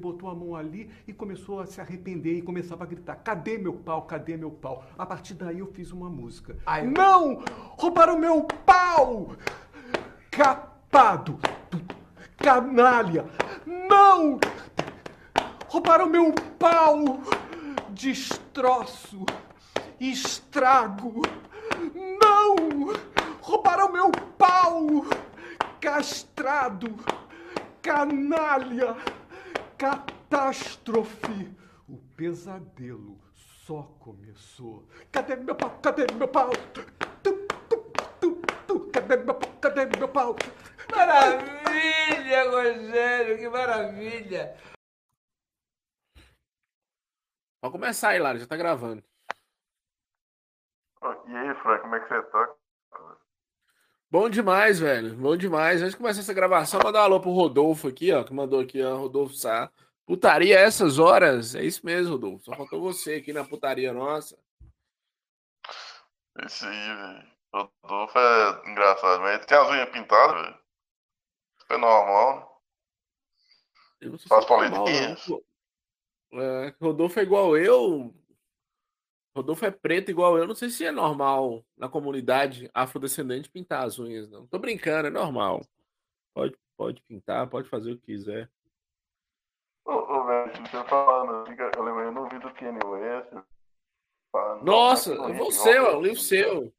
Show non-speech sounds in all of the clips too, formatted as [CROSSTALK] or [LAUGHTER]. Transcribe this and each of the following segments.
botou a mão ali e começou a se arrepender e começava a gritar: Cadê meu pau? Cadê meu pau? A partir daí eu fiz uma música. Ai, Não! Roubaram meu pau! Capado! Canalha! Não! Roubaram meu pau! Destroço! Estrago! Não! Roubaram meu pau! Castrado! Canalha! Catástrofe! O pesadelo só começou. Cadê meu pau? Cadê meu pau? Tu, tu, tu, tu. Cadê meu pau? Cadê meu pau? Maravilha, Rogério, que maravilha! Pode começar aí, Lara, já tá gravando. E aí, Frank, como é que você tá? Bom demais, velho. Bom demais. Antes de começar essa gravação, mandar um alô pro Rodolfo aqui, ó, que mandou aqui, ó, Rodolfo Sá. Putaria essas horas? É isso mesmo, Rodolfo. Só faltou você aqui na putaria nossa. Isso aí, velho. Rodolfo é engraçado, mas ele tem as unhas pintadas, velho. É normal. Faz politinha. É, Rodolfo é igual eu. Rodolfo é preto igual eu. Não sei se é normal na comunidade afrodescendente pintar as unhas, não. Tô brincando, é normal. Pode, pode pintar, pode fazer o que quiser. Ô, ô velho, você falando, eu lembrei no vídeo do Kanye West. Falando, Nossa, é você, ó, o livro seu.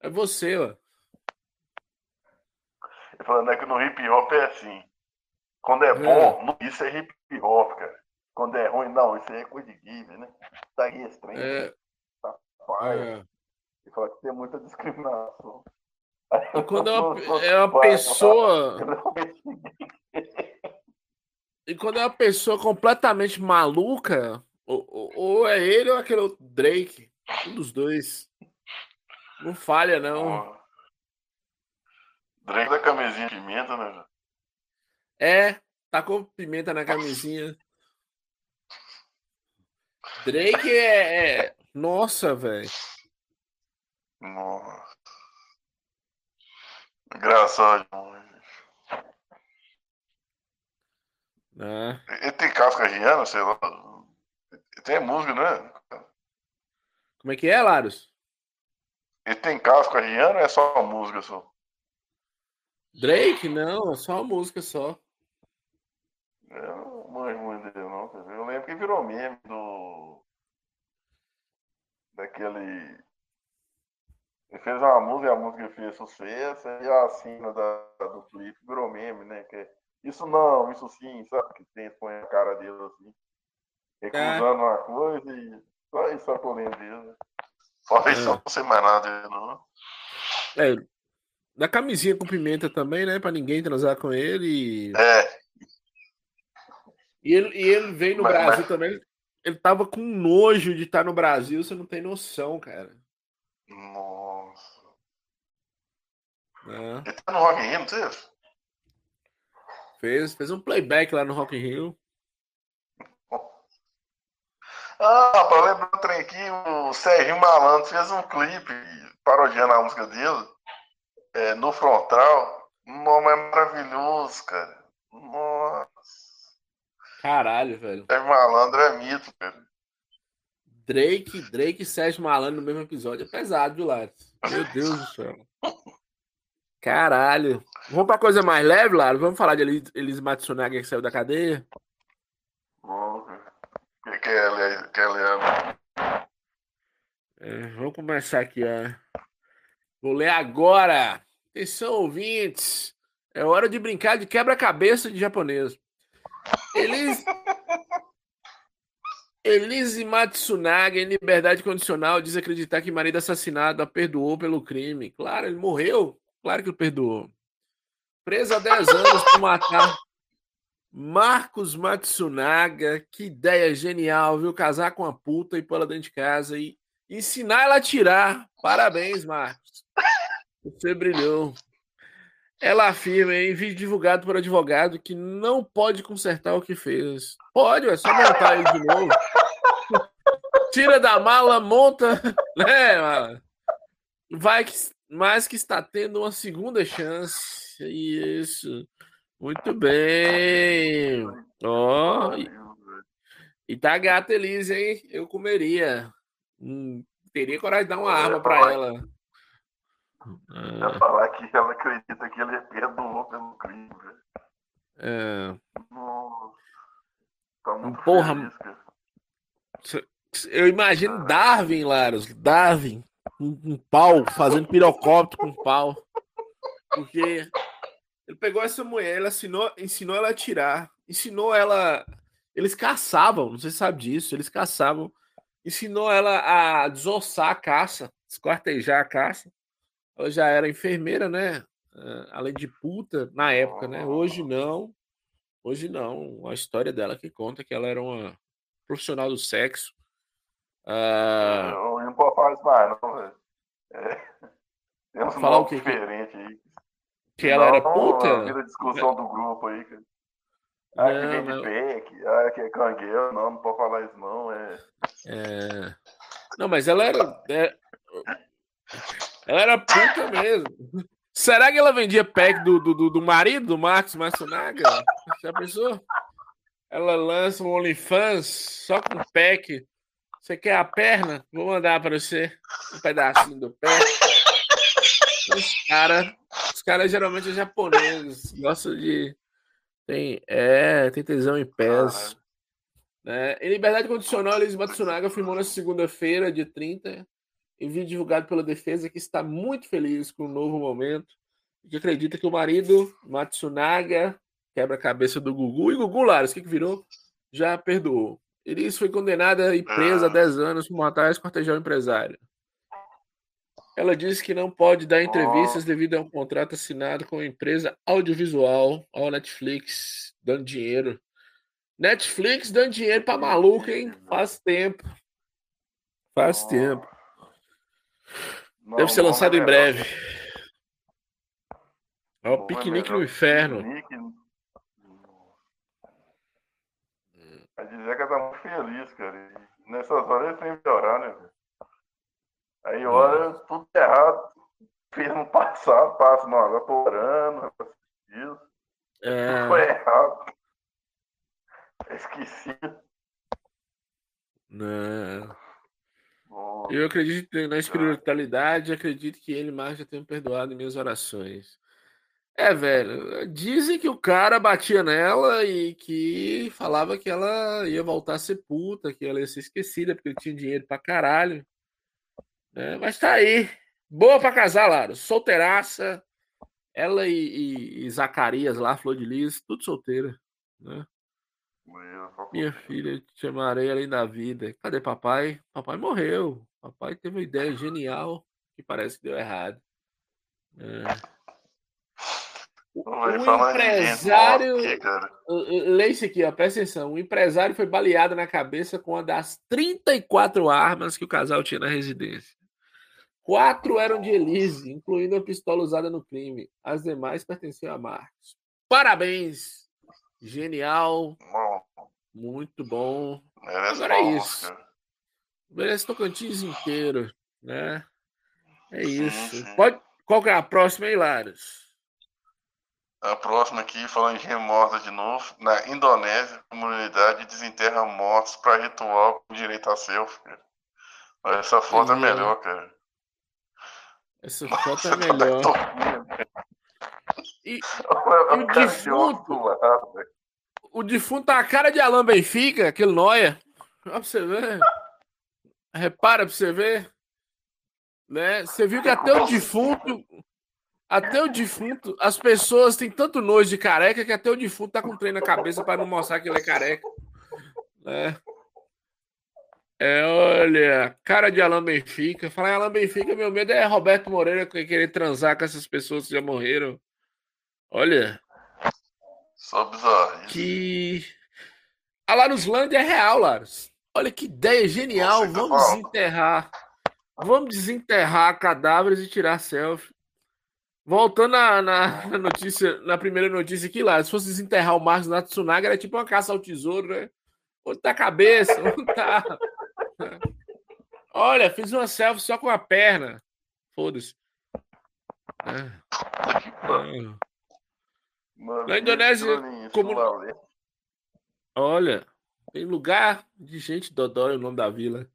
É você, ó. Ele falando é que no hip hop é assim. Quando é, é. bom, isso é hip hop, cara. Quando é ruim, não, isso aí é coisa de game, né? Tá aí estranho. É. Tá é. E fala que tem muita discriminação. E quando é uma, [LAUGHS] é uma pessoa. [LAUGHS] E quando é uma pessoa completamente maluca, ou, ou é ele ou aquele outro Drake. Um dos dois. Não falha, não. Drake da camisinha de pimenta, né? É, tacou pimenta na camisinha. Drake é. é... Nossa, velho. Nossa. Engraçado. É. Ele tem casca riana, sei lá. Ele tem música, né? Como é que é, Larus? Ele tem casca riana ou é só música só? Drake? Não, é só música só. É, não manjo muito dele, não. Eu lembro que virou meme do. Daquele. Ele fez uma música e a música fez sucesso, e a cena da, do clipe virou meme, né? Que é isso não, isso sim, sabe? Que tem põe a cara dele assim, recusando é. uma coisa e só isso só que eu lembro dele. Fora isso, é. não sei mais nada não. É, da camisinha com pimenta também, né? Pra ninguém transar com ele. É. E ele, e ele veio no mas, Brasil mas... também. Ele tava com nojo de estar no Brasil, você não tem noção, cara. Nossa. É. Ele tá no Rock in Rio, não sei. Fez, fez um playback lá no Rock in Rio. [LAUGHS] Ah, pra lembrar o trem aqui, o Serginho Malandro fez um clipe parodiando a música dele é, no frontal. Um nome é maravilhoso, cara. Caralho, velho. Sérgio Malandro é mito, cara. Drake, Drake e Sérgio Malandro no mesmo episódio é pesado, viu, Lares? Meu Deus do céu. Caralho. Vamos pra coisa mais leve, Laro? Vamos falar de Elis, Elis Matsunaga que saiu da cadeia? O que é ler? Quer ler? É, vamos começar aqui, ó. Vou ler agora. Atenção, ouvintes. É hora de brincar de quebra-cabeça de japonês. Elis... Elise Matsunaga, em liberdade condicional, diz acreditar que marido assassinado a perdoou pelo crime. Claro, ele morreu. Claro que ele perdoou. Preso há 10 anos por matar Marcos Matsunaga. Que ideia genial, viu? Casar com a puta e pôr ela dentro de casa e ensinar ela a tirar. Parabéns, Marcos. Você brilhou. Ela afirma em vídeo divulgado por advogado que não pode consertar o que fez. Pode, é só montar ele de novo. [LAUGHS] Tira da mala, monta, né, mala? Vai que, mais que está tendo uma segunda chance. Isso. Muito bem. Ó, oh, e, e tá gata Elise, hein? Eu comeria. Hum, teria coragem de dar uma arma para ela. Ah. falar que ela acredita que ele é perdoou pelo crime, velho. É. Nossa. Tá muito Porra. Feliz, eu imagino Darwin, Laros. Darwin. Um, um pau, fazendo pirocóptero com um pau. Porque ele pegou essa mulher, ele ensinou, ensinou ela a atirar. Ensinou ela. Eles caçavam, não sei se sabe disso. Eles caçavam. Ensinou ela a desossar a caça, esquartejar a caça. Ela já era enfermeira, né? Ah, além de puta, na época, né? Hoje não. Hoje não. A história dela que conta que ela era uma profissional do sexo. Uh... Não, não pode falar isso mais, não, velho. É. [LAUGHS] Tem uns falar o que diferente aí. Que ela não, era puta? Vira discussão do grupo aí, cara. Ah, que vem de PEC, ah, que é cangueiro, não, não pode falar isso, não. É... é... Não, mas ela era. É... Ela era puta mesmo. Será que ela vendia pack do, do, do marido, do Marcos Matsunaga? Já pensou? Ela lança um OnlyFans só com pack. Você quer a perna? Vou mandar para você um pedacinho do pé. Os caras os cara geralmente são japoneses, gostam de. Tem, é, tem tesão em pés. Né? Em liberdade condicional, Elis Matsunaga firmou na segunda-feira, dia 30, vídeo divulgado pela defesa, que está muito feliz com o novo momento, que acredita que o marido, Matsunaga, quebra a cabeça do Gugu, e Gugu Lares, o que, que virou? Já perdoou. Elis foi condenada e presa há 10 anos por matar e escortejar o empresário. Ela disse que não pode dar entrevistas devido a um contrato assinado com a empresa audiovisual, ao Netflix, dando dinheiro. Netflix dando dinheiro pra maluco, hein? Faz tempo. Faz tempo. Não, Deve ser lançado em breve. É o Piquenique no Inferno. A dizer que ela tá muito feliz, cara. E nessas horas ele tem que orar, né? Aí olha, tudo errado. Fiz no passado, passo, não, agora tô orando, isso. É... Foi errado. Esqueci. Não. Eu acredito na espiritualidade, acredito que ele mais já tenha perdoado em minhas orações. É, velho, dizem que o cara batia nela e que falava que ela ia voltar a ser puta, que ela ia ser esquecida porque ele tinha dinheiro pra caralho. É, mas tá aí. Boa pra casar, Laro. Solteiraça. Ela e, e, e Zacarias lá, Flor de Lis, tudo solteira. Né? Minha filha, te chamarei além da vida. Cadê papai? Papai morreu. Papai teve uma ideia genial que parece que deu errado. É. O, empresário. Lê isso aqui, ó, presta atenção. O empresário foi baleado na cabeça com uma das 34 armas que o casal tinha na residência. Quatro eram de Elise, incluindo a pistola usada no crime. As demais pertenciam a Marcos. Parabéns! Genial. Muito bom. Merece Agora é isso. Merece Tocantins inteiro, né? É isso. Pode... Qual que é a próxima, hein, Laros? A próxima aqui, falando de remorsa de novo. Na Indonésia, a comunidade desenterra mortos para ritual com direito a selfie. Essa foto é melhor, cara. Essa [LAUGHS] foto é melhor. E, [LAUGHS] o defunto. O defunto tá a cara de Alain Benfica, aquele noia. Olha pra você ver. Repara pra você ver. Né? Você viu que até o defunto. Até o defunto, as pessoas têm tanto nojo de careca que até o defunto tá com trem na cabeça para não mostrar que ele é careca. Né? É, olha, cara de Alain Benfica. Falar em Alain Benfica, meu medo é Roberto Moreira querer transar com essas pessoas que já morreram. Olha. Só bizarro. Que. A Laruslândia é real, Larus. Olha que ideia genial. Tá Vamos desenterrar. Vamos desenterrar cadáveres e tirar selfie. Voltando na, na, [LAUGHS] notícia, na primeira notícia aqui, lá, se fosse desenterrar o Marcos Natsunaga, era tipo uma caça ao tesouro, né? Onde tá a cabeça? [LAUGHS] Onde tá? Olha, fiz uma selfie só com a perna. Foda-se. É. Na Indonésia, como... Olha, tem lugar de gente dodói o nome da vila.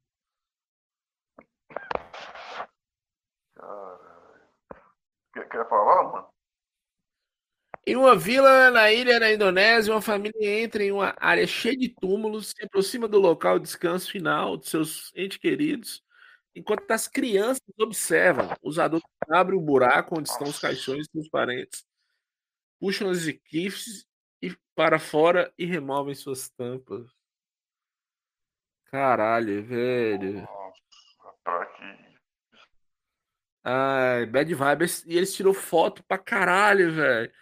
Quer, quer falar, mano? Em uma vila na ilha na Indonésia, uma família entra em uma área cheia de túmulos, se aproxima do local de descanso final de seus entes queridos, enquanto as crianças observam. Os adultos abrem o buraco onde estão os caixões dos parentes, puxam as equipes e para fora e removem suas tampas. Caralho, velho. Que Ai, bad vibes. E eles tirou foto pra caralho, velho.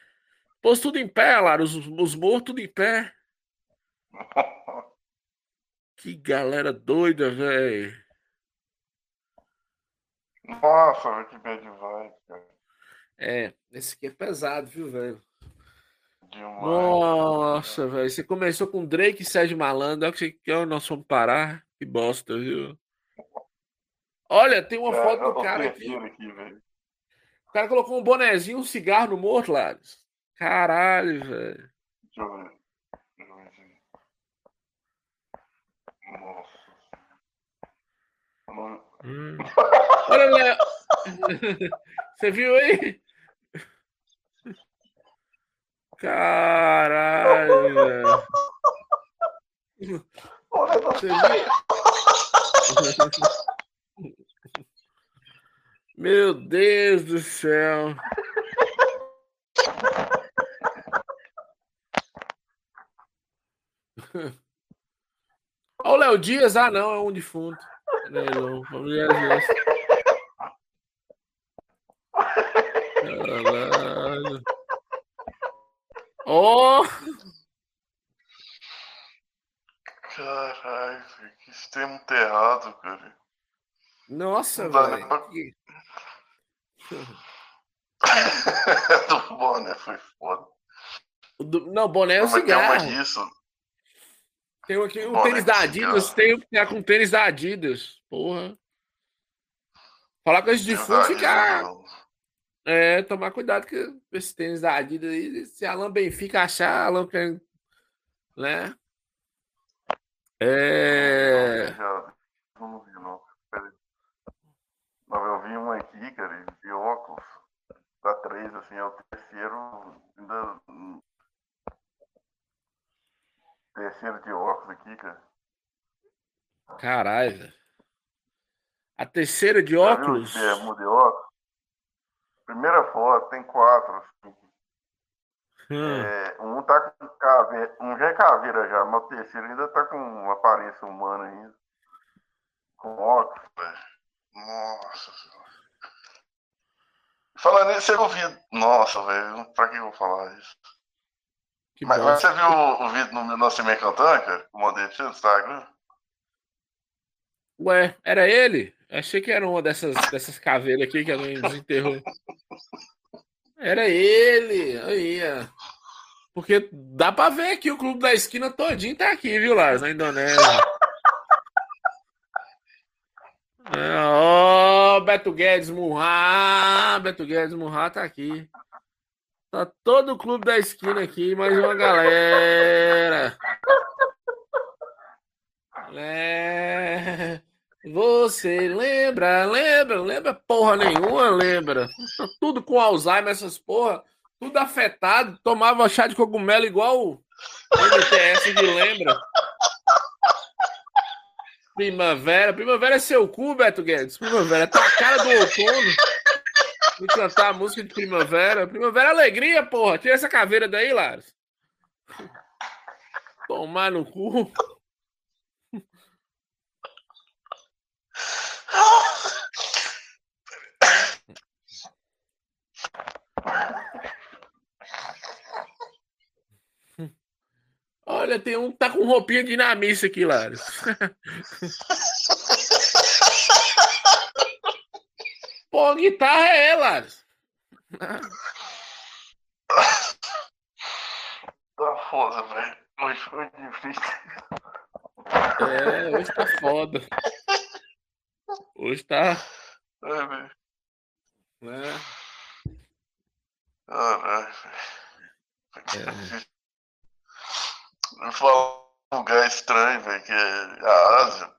Pôs tudo em pé, Lara. Os, os mortos tudo em pé. [LAUGHS] Que galera doida, velho. Nossa, que bad vibe, cara. É, esse aqui é pesado, viu, velho? Demais. Nossa, velho. Você começou com Drake e Sérgio Malandro. Olha que, você- que nós fomos parar. Que bosta, viu? Olha, tem uma É, foto é o do cara aqui. aqui. O cara colocou um bonezinho, um cigarro no morto, Lares. Caralho, velho. Deixa eu ver. Deixa eu ver aqui. Nossa. Eu não- Hum. Olha, Léo. [LAUGHS] Você viu aí? Caralho, Você viu? Meu Deus do céu. [LAUGHS] Olha o Léo Dias. Ah, não, é um defunto. É não. Familiar Dias. Caralho. Oh! Caralho, que extremo errado, cara. Nossa, velho. pra- Que- [LAUGHS] Do boné foi foda. do- Não, boné é o Mas tem uma cigarro. disso. Tem aqui um Boné tênis da Adidas, cigarro. tem o que tá com tênis da Adidas. Porra. Falar com esse defunto ficar. não. É, tomar cuidado com esse tênis da Adidas aí. Se Alan Benfica achar, Alan quer. Né? É. Não vi, não. Não, eu vi um aqui, cara, de óculos. Da três, assim, é o terceiro. Ainda. Terceiro de óculos aqui, cara. Caralho, velho. A terceira de Já viu óculos. de óculos? Primeira foto, tem quatro. assim. Hum. É, um tá com caveira, um já é caveira já, mas o terceiro ainda tá com aparência humana ainda. Com óculos, velho. Nossa senhora. Falando nisso, você ouviu. Nossa, velho, pra que eu vou falar isso? Que Mas, bosta. você viu o, o vídeo no meu nosso e cantando, cara? O modelo no Instagram? Ué, era ele? Achei que era uma dessas, dessas caveiras aqui que alguém desenterrou. [LAUGHS] Era ele! Aí, ó. Porque dá pra ver que o clube da esquina todinho tá aqui, viu, Lars? Na Indonésia. É, [LAUGHS] Ó, Beto Guedes Murra! Beto Guedes Murra tá aqui. Tá todo o clube da esquina aqui, mais uma galera. É... Você lembra, lembra, lembra porra nenhuma, lembra. Tá tudo com Alzheimer, essas porra, tudo afetado. Tomava chá de cogumelo igual o MTS de lembra. Primavera, primavera é seu cu, Beto Guedes. Primavera, tá a cara do outono. Vou cantar a música de primavera. Primavera é alegria, porra. Tira essa caveira daí, Laros. Tomar no cu. Olha, tem um tá com roupinha de dinamite aqui, Laros. [LAUGHS] Pô, a guitarra é ela. [LAUGHS] Tá foda, velho. Hoje foi difícil. É, hoje tá foda. Hoje tá. É, velho. Né? Caralho, velho. É. Falar lugar estranho, velho, que é a Ásia.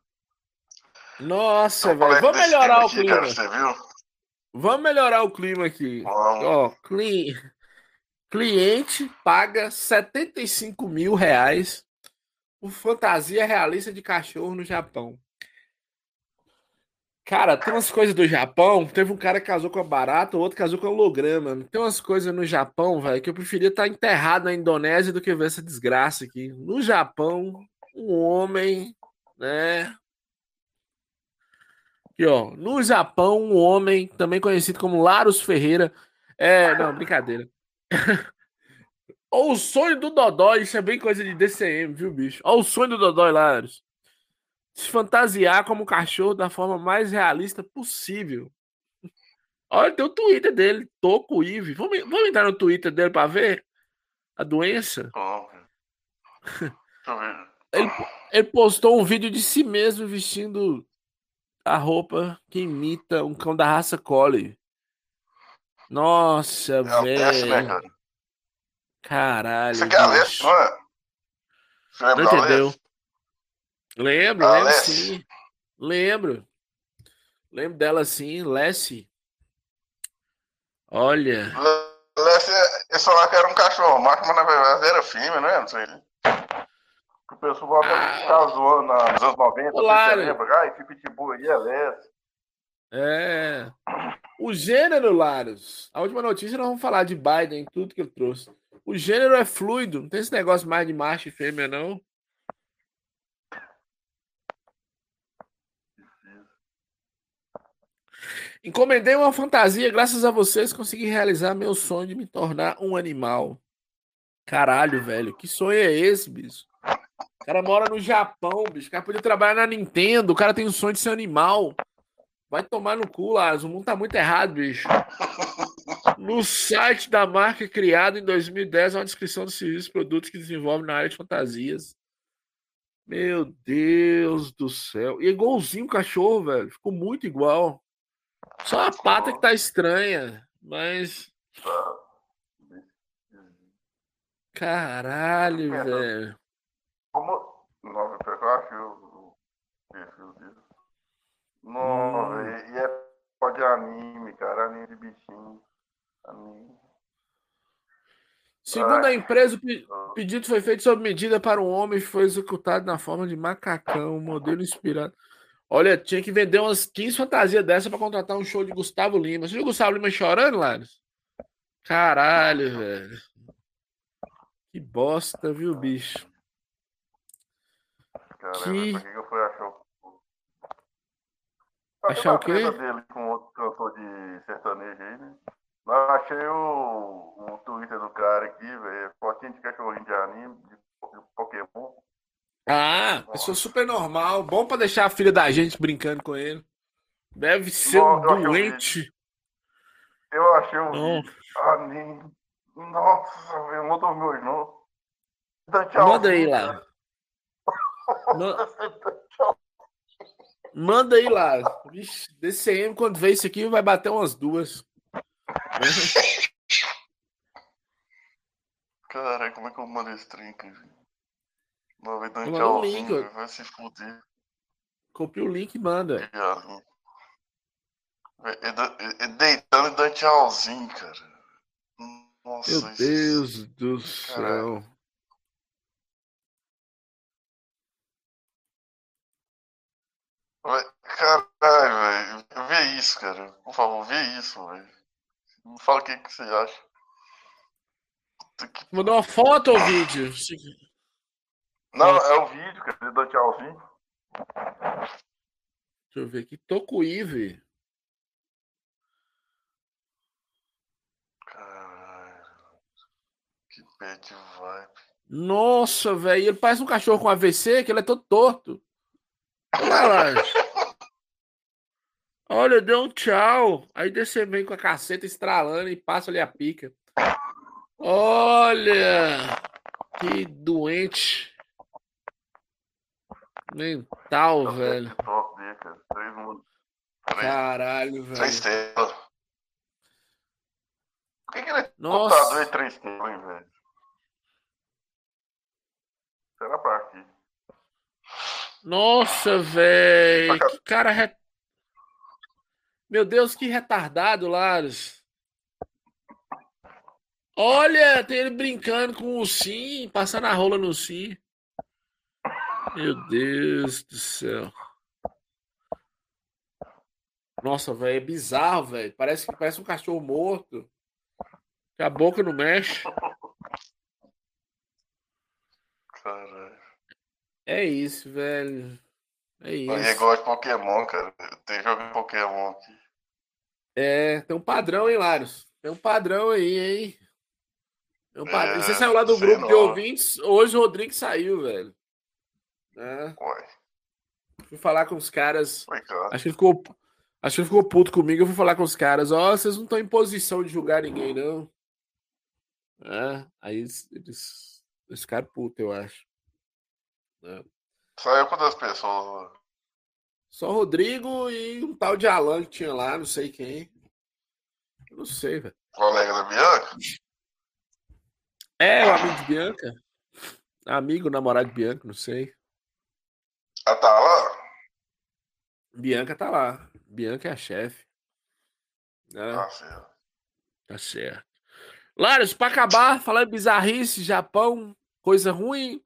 Nossa, velho. Vamos melhorar o clima. Cara, você viu? Vamos melhorar o clima aqui. Ó, cli... cliente paga 75 mil reais por fantasia realista de cachorro no Japão. Cara, tem umas coisas do Japão. Teve um cara que casou com a barata, o outro casou com a holograma. Tem umas coisas no Japão, velho, que eu preferia estar enterrado na Indonésia do que ver essa desgraça aqui. No Japão, um homem, né? Aqui, ó. No Japão, um homem, também conhecido como Laros Ferreira. É, não, brincadeira. [LAUGHS] Ou o sonho do Dodói, isso é bem coisa de DCM, viu, bicho? Olha o sonho do Dodói, Laros se fantasiar como cachorro da forma mais realista possível. Olha, tem o Twitter dele, Toco Ive. Vamos, vamos entrar no Twitter dele para ver a doença? [LAUGHS] ele, ele postou um vídeo de si mesmo vestindo a roupa que imita um cão da raça Collie. Nossa, é velho. Né, Caralho. Você quer ler, não é? Você não entendeu? Lembro, lembro sim. Lembro. Lembro dela sim, Lessie. Olha. Lessie, esse lá que era um cachorro macho, mas na verdade era fêmea, não é? Não sei. O pessoal ah, ficava zoando nos anos 90, claro. você lembra? Ai, que pitbull aí é Lessie. É. O gênero, Laros. A última notícia nós vamos falar de Biden, tudo que ele trouxe. O gênero é fluido, não tem esse negócio mais de macho e fêmea, não. Encomendei uma fantasia, graças a vocês consegui realizar meu sonho de me tornar um animal. Caralho, velho, que sonho é esse, bicho? O cara mora no Japão, bicho. O cara podia trabalhar na Nintendo, o cara tem o sonho de ser animal. Vai tomar no cu, Lázaro. O mundo tá muito errado, bicho. [LAUGHS] No site da marca criado em 2010 há uma descrição dos serviços e produtos que desenvolve na área de fantasias. Meu Deus do céu. E é igualzinho o cachorro, velho. Ficou muito igual. Só a pata que tá estranha, mas. Caralho, velho. Como. Nossa, eu acho o perfil dele. Nossa, hum. e é pode anime, cara. Anime de bichinho. Anime. Segundo a empresa, o pedido foi feito sob medida para um homem e foi executado na forma de macacão, modelo inspirado. Olha, tinha que vender umas 15 fantasias dessa para contratar um show de Gustavo Lima. Você viu o Gustavo Lima chorando, Lares? Caralho, velho. Que bosta, viu, bicho? Que... que eu fui achar Achar o quê? dele com outro cantor de sertanejo aí, né? Mas achei o, o Twitter do cara aqui, velho. Fotinho de cachorrinho de anime, de, de Pokémon. Ah, pessoa super normal. Bom pra deixar a filha da gente brincando com ele. Deve ser Nossa, um doente. Eu achei um vídeo. Ah, nem... Nossa, eu não dormi hoje, não. Manda aí lá. [LAUGHS] Manda aí lá. Vixe, DCM, quando vê isso aqui, vai bater umas duas. [LAUGHS] Caralho, como é que eu mando esse trem, cara? Novidade Manda o link. Vai se fuder. Copia o link e manda. É, é, é deitando e dando tchauzinho, cara. Nossa, Meu Deus isso... do céu. Caralho, velho. Vê isso, cara. Por favor, vê isso, velho. Me fala o que, que você acha. Mandou uma foto ou vídeo? Não, é o vídeo, que ele dá tchauzinho. Deixa eu ver aqui. Tô com o. Caralho. Que bad vibe. Nossa, velho. Ele parece um cachorro com AVC, que ele é todo torto. Olha deu um tchau. Aí desce meio com a caceta estralando e passa ali a pica. Olha! Que doente. Mental, velho. Caralho, velho. Três telas. Por que, que ele é Nossa. computador e três telas, hein, velho? Será pra aqui? Nossa, velho. Que cara. Re... Meu Deus, que retardado, Laros. Olha, tem ele brincando com o sim, passando a rola no sim. Meu Deus do céu. Nossa, velho, é bizarro, velho. Parece que parece um cachorro morto. Que a boca não mexe. Caralho. É isso, velho. É isso. Eu gosto de Pokémon, cara. Tem jogo de Pokémon aqui. É, tem um padrão, hein, Larios? Tem um padrão aí, hein? Um padrão. É, Você saiu lá do grupo não. de ouvintes. Hoje o Rodrigo saiu, velho. É. Ué. Fui falar com os caras. Acho que ele ficou. Acho que ele ficou puto comigo. Eu fui falar com os caras. Ó, oh, vocês não estão em posição de julgar ninguém, não. É. Aí eles. eles, eles ficaram putos, eu acho. É. Saiu quantas pessoas? Só o Rodrigo e um tal de Alan que tinha lá, não sei quem. Não sei, velho. Colega da Bianca? É, o amigo de Bianca. Amigo, namorado de Bianca, não sei. Ela tá lá? Bianca tá lá. Bianca é a chefe. Né? Tá certo. Tá certo. Laros, pra acabar, falando bizarrice, Japão, coisa ruim.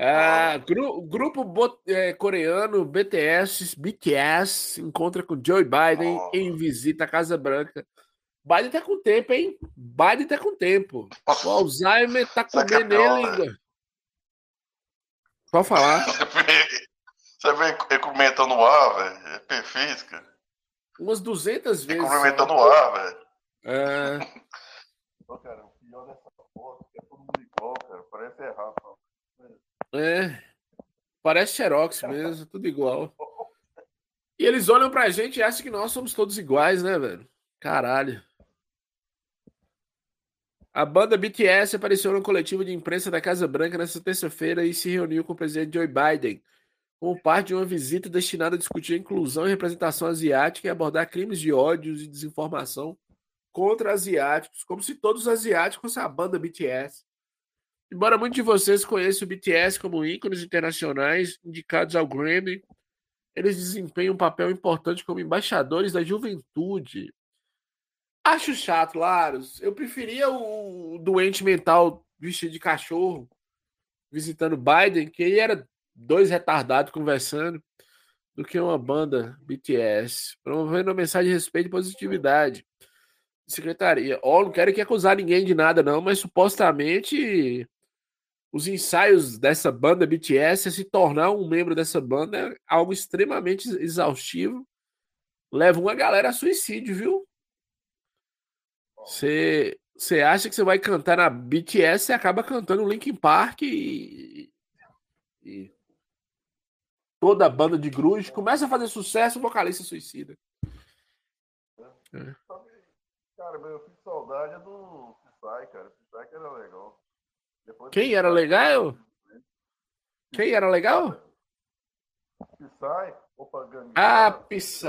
É, gru, grupo bot, é, coreano BTS, BTS encontra com Joe Biden oh. em visita à Casa Branca. Biden tá com tempo, hein? Biden tá com tempo. O Alzheimer tá comendo ele ainda. Pode falar. Você vem cumprimentando o ar, velho. É perfeito, cara. Umas 200 vezes. Cumprimentando o ar, velho. É. [LAUGHS] Pô, cara, o pior dessa foto é todo mundo igual, cara. Parece errado. É. Parece Xerox [LAUGHS] mesmo, tudo igual. E eles olham pra gente e acham que nós somos todos iguais, né, velho? Caralho. A banda BTS apareceu no coletivo de imprensa da Casa Branca nesta terça-feira e se reuniu com o presidente Joe Biden como parte de uma visita destinada a discutir a inclusão e representação asiática e abordar crimes de ódio e desinformação contra asiáticos, como se todos os asiáticos fossem a banda BTS. Embora muitos de vocês conheçam o BTS como ícones internacionais indicados ao Grammy, eles desempenham um papel importante como embaixadores da juventude Acho chato, Laros. Eu preferia o doente mental vestido de cachorro visitando Biden, que aí era dois retardados conversando, do que uma banda BTS, promovendo uma mensagem de respeito e positividade. Secretaria. Ó, oh, não quero aqui acusar ninguém de nada, não, mas supostamente os ensaios dessa banda BTS se tornar um membro dessa banda é algo extremamente exaustivo. Leva uma galera a suicídio, viu? Você, você acha que você vai cantar na BTS e acaba cantando Linkin Park e, e toda a banda de grunge começa a fazer sucesso, o vocalista suicida. É. Cara, eu fico saudade do Psy, cara. Psy que era legal. Depois Quem era legal? Quem era legal? Psy, opa, Gangue. Ah, Psy.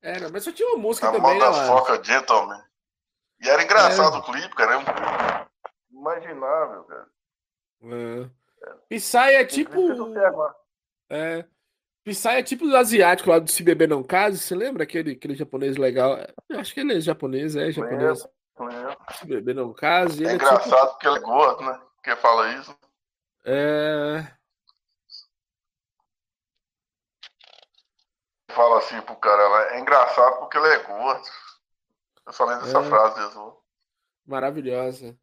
Era, mas só tinha uma música a também, né? Foca Gentleman. E era engraçado é. o clipe, cara. É imaginável, cara. É. Psy é tipo. É. Psy é tipo o asiático lá do Se Beber Não Case. Você lembra aquele, aquele japonês legal? Eu acho que ele é japonês, é japonês. Lembro, Se Beber Não Case. É, é engraçado tipo... porque ele é gordo, né? Quem fala isso? É. fala assim pro cara, é engraçado porque ele é gordo. Eu só lembro dessa é. frase mesmo. Maravilhosa.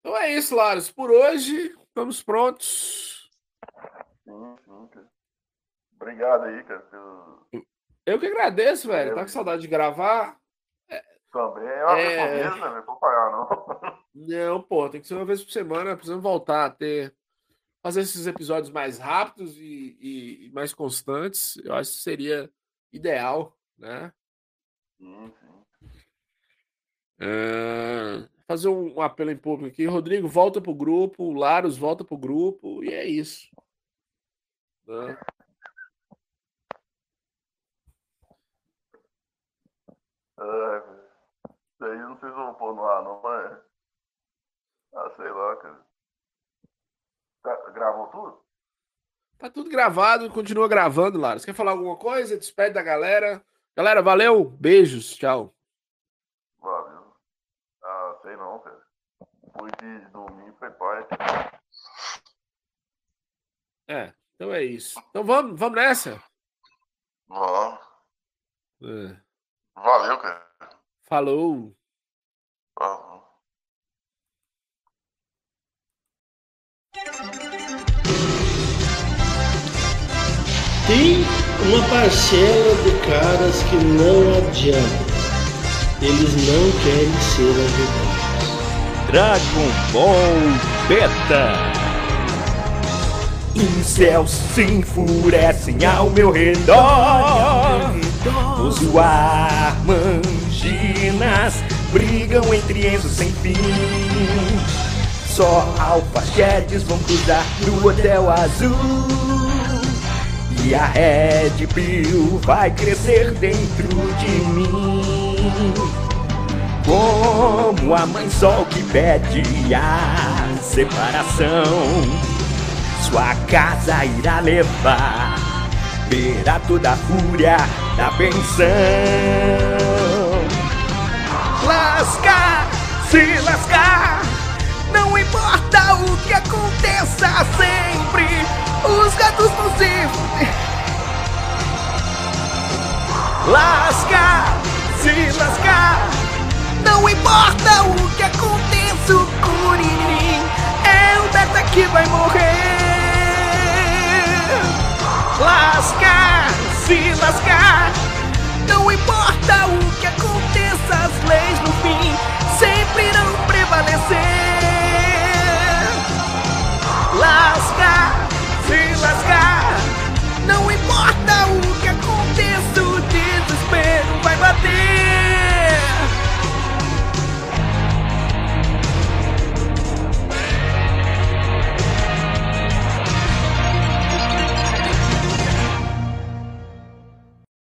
Então é isso, Laros. Por hoje, estamos prontos. Sim, sim, cara. Obrigado aí, cara. Pelo... Eu que agradeço, velho. Tá com saudade de gravar. Também. Eu acho é... que mesmo, né? Não pagar, não. Não, pô, tem que ser uma vez por semana. Precisamos voltar a ter fazer esses episódios mais rápidos e, e, e, mais constantes, eu acho que seria ideal, né? É, fazer um, um, apelo em público aqui. Rodrigo, volta pro grupo. Laros, volta pro grupo. E é isso. Né? É, isso aí não sei se vou pôr no ar, não, mas. Ah, sei lá, cara. Gravou tudo? Tá tudo gravado, continua gravando, Lara. Você quer falar alguma coisa? Despede da galera. Galera, valeu. Beijos. Tchau. Valeu. Ah, sei não, cara. Depois de dormir, foi pai. É, então é isso. Então vamos, vamos nessa. Vamos. É. Valeu, cara. Falou. Tem uma parcela de caras que não adianta. Eles não querem ser ajudados. Dragon Ball Beta. Incels se enfurecem ao meu redor. Uso armanginas brigam entre eles sem fim. Só alfachetes vão cruzar no hotel azul. E a Red Pill vai crescer dentro de mim. Como a mãe sol que pede a separação. Sua casa irá levar, verá toda a fúria da pensão. Lascar, se lascar, não importa o que aconteça sempre, os gatos vão se. Lascar, se lascar. Não importa o que aconteça, o Curirim é o beta que vai morrer. Lascar, se lascar. Não importa o que aconteça, as leis no fim sempre irão prevalecer. Lascar, se lascar. Não importa. ti.